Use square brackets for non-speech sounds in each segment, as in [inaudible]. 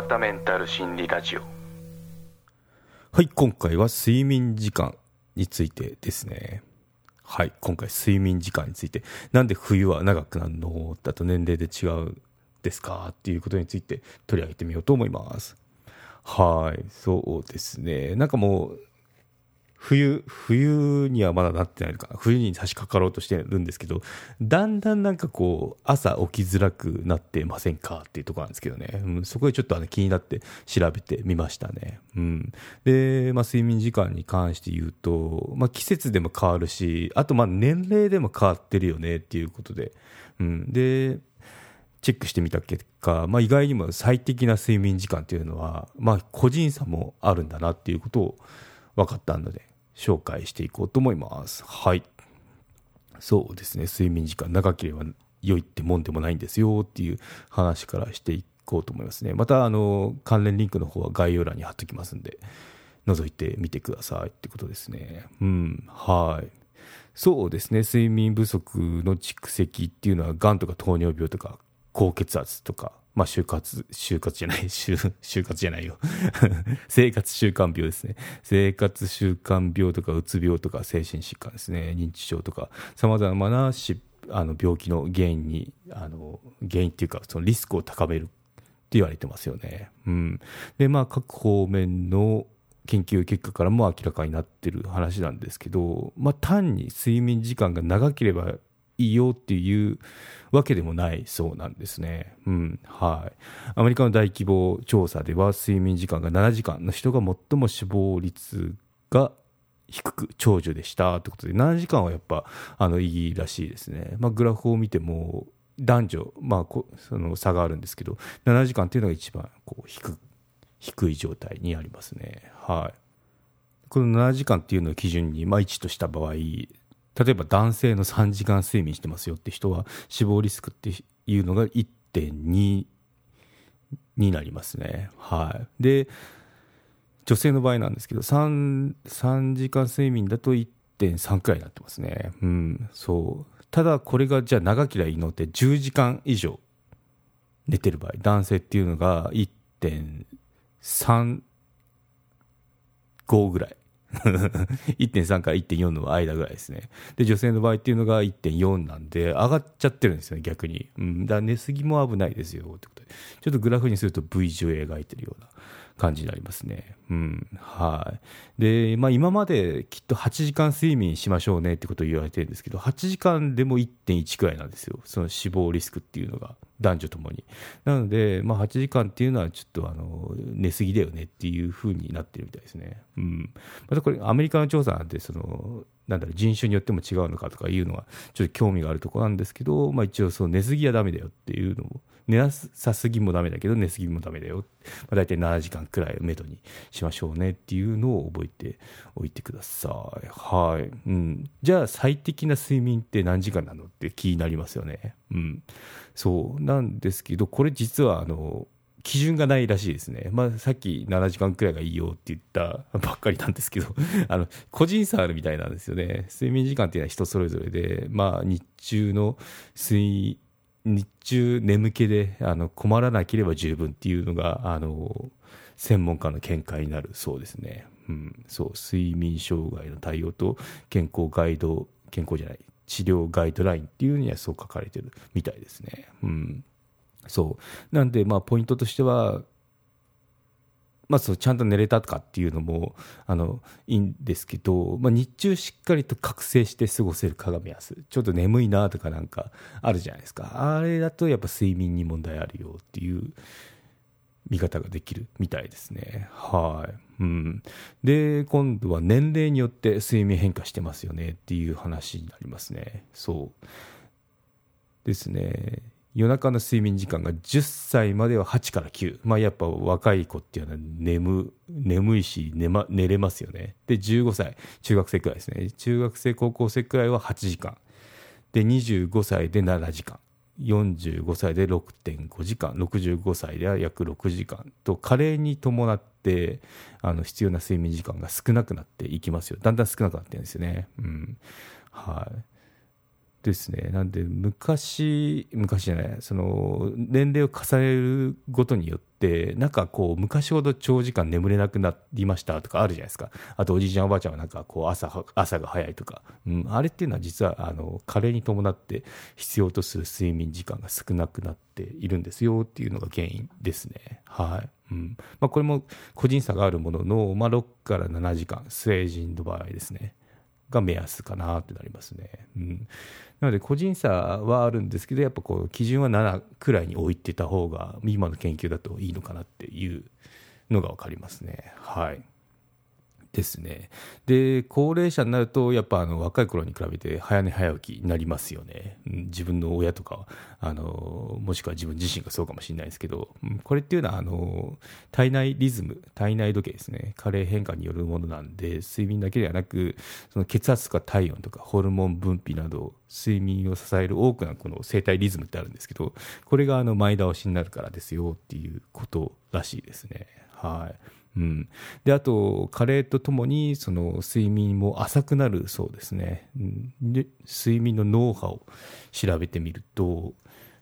川田メンタル心理ラジオはい、今回は睡眠時間についてですね。はい、今回睡眠時間について、なんで冬は長くなるの？だと年齢で違うですか？っていうことについて取り上げてみようと思います。はい、そうですね。なんかもう、冬、冬にはまだなってないのかな。冬に差し掛かろうとしてるんですけど、だんだんなんかこう、朝起きづらくなってませんかっていうところなんですけどね。うん、そこでちょっとあの気になって調べてみましたね。うん。で、まあ睡眠時間に関して言うと、まあ季節でも変わるし、あとまあ年齢でも変わってるよねっていうことで。うん。で、チェックしてみた結果、まあ、意外にも最適な睡眠時間というのは、まあ、個人差もあるんだなっていうことを分かったので紹介していこうと思います。はい。そうですね。睡眠時間長ければ良いってもんでもないんですよっていう話からしていこうと思いますね。また、あの、関連リンクの方は概要欄に貼っときますんで、覗いてみてくださいってことですね。うん。はい。そうですね。睡眠不足の蓄積っていうのは、がんとか糖尿病とか、高血圧とか、まあ、就活、就活じゃない、[laughs] 就、就活じゃないよ。[laughs] 生活習慣病ですね。生活習慣病とか、うつ病とか、精神疾患ですね。認知症とか、様々なしあの病気の原因に、あの、原因っていうか、そのリスクを高めるって言われてますよね。うん。で、まあ、各方面の研究結果からも明らかになってる話なんですけど、まあ、単に睡眠時間が長ければいよっていうわけでもないそうなんですね。うん。はい。アメリカの大規模調査では睡眠時間が7時間の人が最も死亡率が低く長寿でしたってことで、7時間はやっぱ、あの、いいらしいですね。まあ、グラフを見ても、男女、まあ、その差があるんですけど、7時間っていうのが一番、こう、低低い状態にありますね。はい。この7時間っていうのを基準に、まあ、1とした場合、例えば男性の3時間睡眠してますよって人は死亡リスクっていうのが1.2になりますね。はい。で、女性の場合なんですけど、3、3時間睡眠だと1.3くらいになってますね。うん、そう。ただこれがじゃあ長ければいいのって10時間以上寝てる場合、男性っていうのが1.35ぐらい。1.3から1.4の間ぐらいですね。で、女性の場合っていうのが1.4なんで、上がっちゃってるんですよね、逆に。うん、だ寝すぎも危ないですよ、ってことで。ちょっとグラフにすると V 字を描いてるような感じになりますね。うん、はい。で、まあ今まできっと8時間睡眠しましょうねってことを言われてるんですけど、8時間でも1.1くらいなんですよ。その死亡リスクっていうのが、男女ともに。なので、まあ8時間っていうのはちょっとあの、寝すぎだよねっていう風になってるみたいですね。うん。またこれアメリカの調査なんで、その、なんだろう、人種によっても違うのかとかいうのは、ちょっと興味があるところなんですけど、まあ一応その寝すぎはダメだよっていうのを、寝なさすぎもダメだけど、寝すぎもダメだよ。まあ、大体7時間くらいをめどにしましょうねっていうのを覚えておいてください。はい。うん。じゃあ最適な睡眠って何時間なのって気になりますよね。うん。そう。なんですけど、これ実はあの、基準がないらしいですね。まあ、さっき7時間くらいがいいよって言った [laughs] ばっかりなんですけど、[laughs] あの、個人差あるみたいなんですよね。睡眠時間っていうのは人それぞれで、まあ、日中の睡、日中眠気であの困らなければ十分っていうのが、あの、専門家の見解になるそうですね。うん、そう、睡眠障害の対応と健康ガイド、健康じゃない、治療ガイドラインっていうにはそう書かれてるみたいですね。うん。そう。なんで、まあ、ポイントとしては、まあ、そう、ちゃんと寝れたかっていうのも、あの、いいんですけど、まあ、日中しっかりと覚醒して過ごせる鏡目安。ちょっと眠いなとかなんかあるじゃないですか。あれだとやっぱ睡眠に問題あるよっていう見方ができるみたいですね。はい。うん。で、今度は年齢によって睡眠変化してますよねっていう話になりますね。そう。ですね。夜中の睡眠時間が10歳までは8から9。まあやっぱ若い子っていうのは眠、眠いし寝,、ま、寝れますよね。で、15歳、中学生くらいですね。中学生、高校生くらいは8時間。で、25歳で7時間。45歳で6.5時間、65歳では約6時間と、加齢に伴って、あの、必要な睡眠時間が少なくなっていきますよ。だんだん少なくなってるんですよね。うん。はい。ですね。なんで、昔、昔じゃない、その、年齢を重ねることによって、なんかこう、昔ほど長時間眠れなくなりましたとかあるじゃないですか。あと、おじいちゃんおばあちゃんはなんかこう、朝、朝が早いとか。うん、あれっていうのは実は、あの、加齢に伴って必要とする睡眠時間が少なくなっているんですよっていうのが原因ですね。はい。うん。まあ、これも個人差があるものの、まあ、6から7時間、成人の場合ですね。が目安かなってなりますね。うん、なので個人差はあるんですけどやっぱこう基準は7くらいに置いてた方が今の研究だといいのかなっていうのが分かりますね。はいですね。で、高齢者になると、やっぱあの若い頃に比べて早寝早起きになりますよね。自分の親とか、あの、もしくは自分自身がそうかもしれないですけど、これっていうのは、あの、体内リズム、体内時計ですね。加齢変化によるものなんで、睡眠だけではなく、その血圧とか体温とかホルモン分泌など、睡眠を支える多くのこの生体リズムってあるんですけど、これがあの前倒しになるからですよっていうことらしいですね。はい。うん、であと、加齢とともにその睡眠も浅くなるそうですね、で睡眠の脳波を調べてみると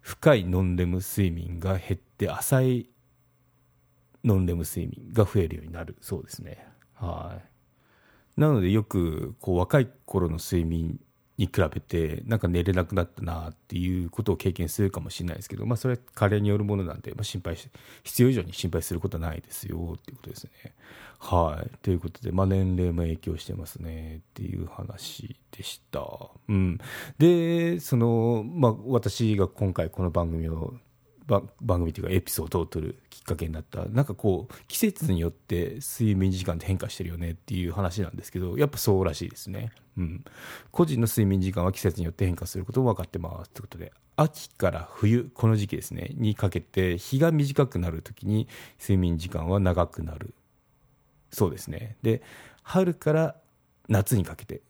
深いノンレム睡眠が減って浅いノンレム睡眠が増えるようになるそうですね。はい。なのでよくこう若い頃の睡眠に比べてなんか寝れなくなったなっていうことを経験するかもしれないですけど、まあ、それは加齢によるものなんで、まあ、心配し必要以上に心配することはないですよっていうことですね。はいということで、まあ、年齢も影響してますねっていう話でした。うん、でその、まあ、私が今回この番組を番組というかエピソードを撮るきっかけになった。なんかこう季節によって睡眠時間って変化してるよねっていう話なんですけどやっぱそうらしいですね、うん、個人の睡眠時間は季節によって変化することも分かってますということで秋から冬この時期ですね。にかけて日が短くなる時に睡眠時間は長くなる。そうですね。で春から夏にかけて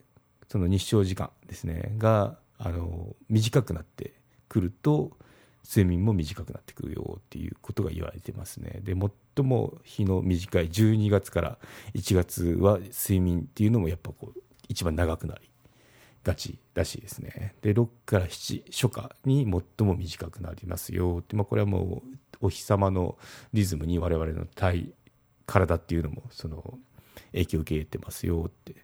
その日照時間ですねがあの短くなってくると睡眠も短くなってくるよっていうことが言われてますね。で最も日の短い12月から1月は睡眠っていうのもやっぱこう一番長くなりがちらしいですね。で6から7初夏に最も短くなりますよって、まあ、これはもうお日様のリズムに我々の体体っていうのもその影響を受けてますよって。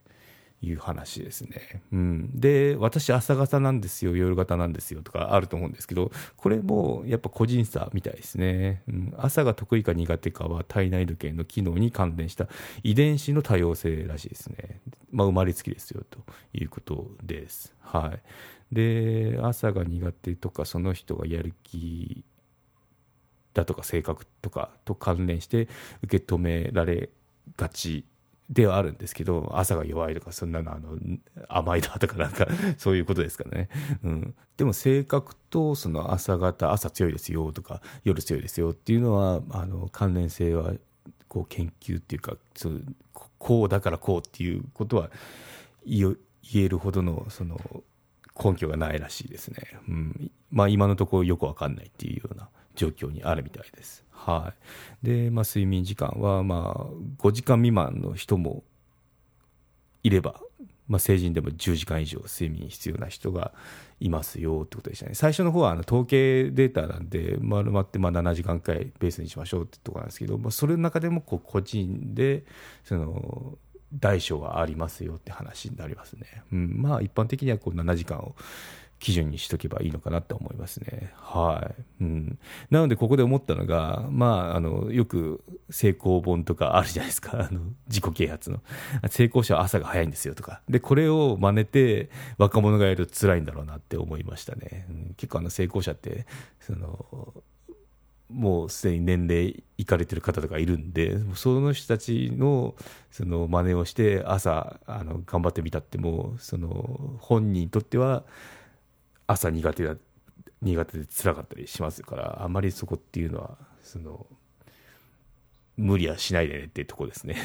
いう話ですね。うん、で私朝方なんですよ夜型なんですよとかあると思うんですけどこれもやっぱ個人差みたいですね、うん、朝が得意か苦手かは体内時計の機能に関連した遺伝子の多様性らしいですね、まあ、生まれつきですよということです。はい、で朝が苦手とかその人がやる気だとか性格とかと関連して受け止められがちではあるんですけど朝が弱いとかそんなのあの甘いだとかなんか [laughs] そういうことですかね、うん、でも性格とその朝方朝強いですよとか夜強いですよっていうのはあの関連性はこう研究っていうかそうこうだからこうっていうことは言えるほどのその根拠がないらしいですね、うん、まあ今のところよくわかんないっていうような状況にあるみたいです。はい。で、まあ、睡眠時間は、まあ、5時間未満の人もいれば、まあ、成人でも10時間以上睡眠必要な人がいますよってことでしたね。最初の方はあの統計データなんで、丸まってまあ7時間くらいベースにしましょうってところなんですけど、まあ、それの中でもこう個人で、その、大小がありますよって話になりますね。うん、まあ一般的にはこう7時間を基準にしとけばいいのかなって思いますね。はい。うん。なので、ここで思ったのが、まあ、あの、よく成功本とかあるじゃないですか。[laughs] あの、自己啓発の。成功者は朝が早いんですよとか。で、これを真似て若者がやると辛いんだろうなって思いましたね。うん、結構あの、成功者って、その、もうすでに年齢いかれてる方とかいるんで、その人たちのその真似をして朝あの頑張ってみたっても、その本人にとっては朝苦手だ苦手で辛かったりしますから、あまりそこっていうのはその無理はしないでねってとこですね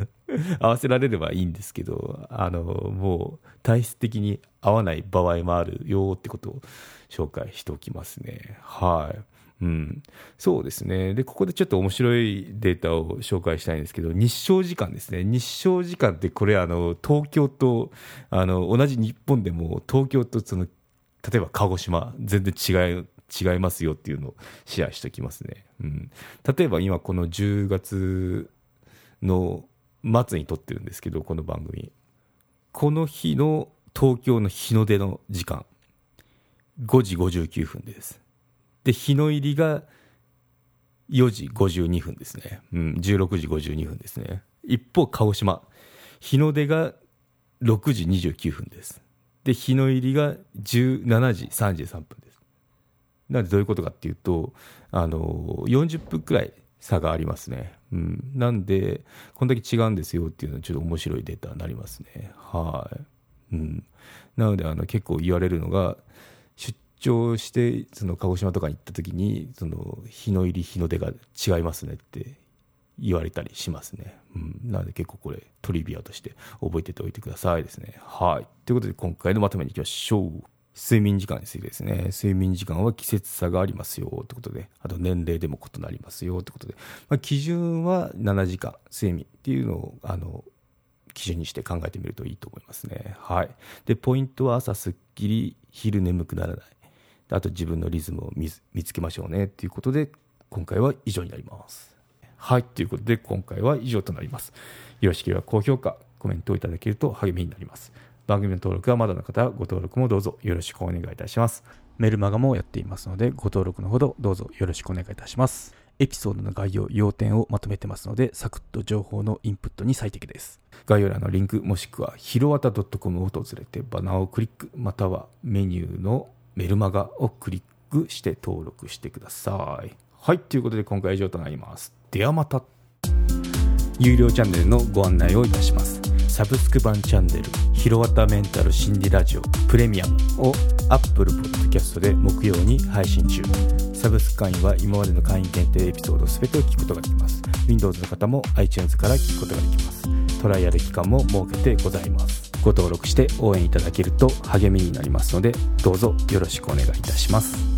[laughs] 合わせられればいいんですけど、あのもう体質的に合わない場合もあるよってことを紹介しておきますね。はい。うん、そうですね。で、ここでちょっと面白いデータを紹介したいんですけど、日照時間ですね。日照時間ってこれ、あの、東京と、あの、同じ日本でも東京とその例えば鹿児島全然違い違いますよっていうのをシェアしておきますね、うん、例えば今この10月の末に撮ってるんですけどこの番組。この日の東京の日の出の時間。5時59分です。で日の入りが4時52分ですね、うん、16時52分ですね。一方鹿児島。日の出が6時29分です。で日の入りが17時33分です。なんでどういうことかっていうとあの40分くらい差がありますね、うん、なんでこんだけ違うんですよっていうのはちょっと面白いデータになりますね。はい、うん、なのであの結構言われるのが出張してその鹿児島とかに行った時にその日の入り日の出が違いますねって言われたりしますね。うん、なので結構これトリビアとして覚えてておいてくださいですね。はい。ということで今回のまとめにいきましょう。睡眠時間についてですね。睡眠時間は季節差がありますよってことで、あと年齢でも異なりますよってことで、まあ、基準は7時間睡眠っていうのを、あの、基準にして考えてみるといいと思いますね。はい。で、ポイントは朝すっきり、昼眠くならない。あと自分のリズムを見つけましょうねっていうことで、今回は以上になります。はい、ということで今回は以上となります。よろしければ高評価、コメントをいただけると励みになります。番組の登録はまだの方はご登録もどうぞよろしくお願いいたします。メルマガもやっていますのでご登録のほどどうぞよろしくお願いいたします。エピソードの概要、要点をまとめてますので、サクッと情報のインプットに最適です。概要欄のリンク、もしくはひろわた .com を訪れてバナーをクリック、またはメニューのメルマガをクリックして登録してください。はい、ということで今回は以上となります。ではまた。有料チャンネルのご案内をいたします。サブスク版チャンネル「ひろわたメンタル心理ラジオプレミアム」を Apple Podcast で木曜に配信中。サブスク会員は今までの会員限定エピソード全てを聞くことができます。Windows の方も iTunes から聞くことができます。トライアル期間も設けてございます。ご登録して応援いただけると励みになりますのでどうぞよろしくお願いいたします。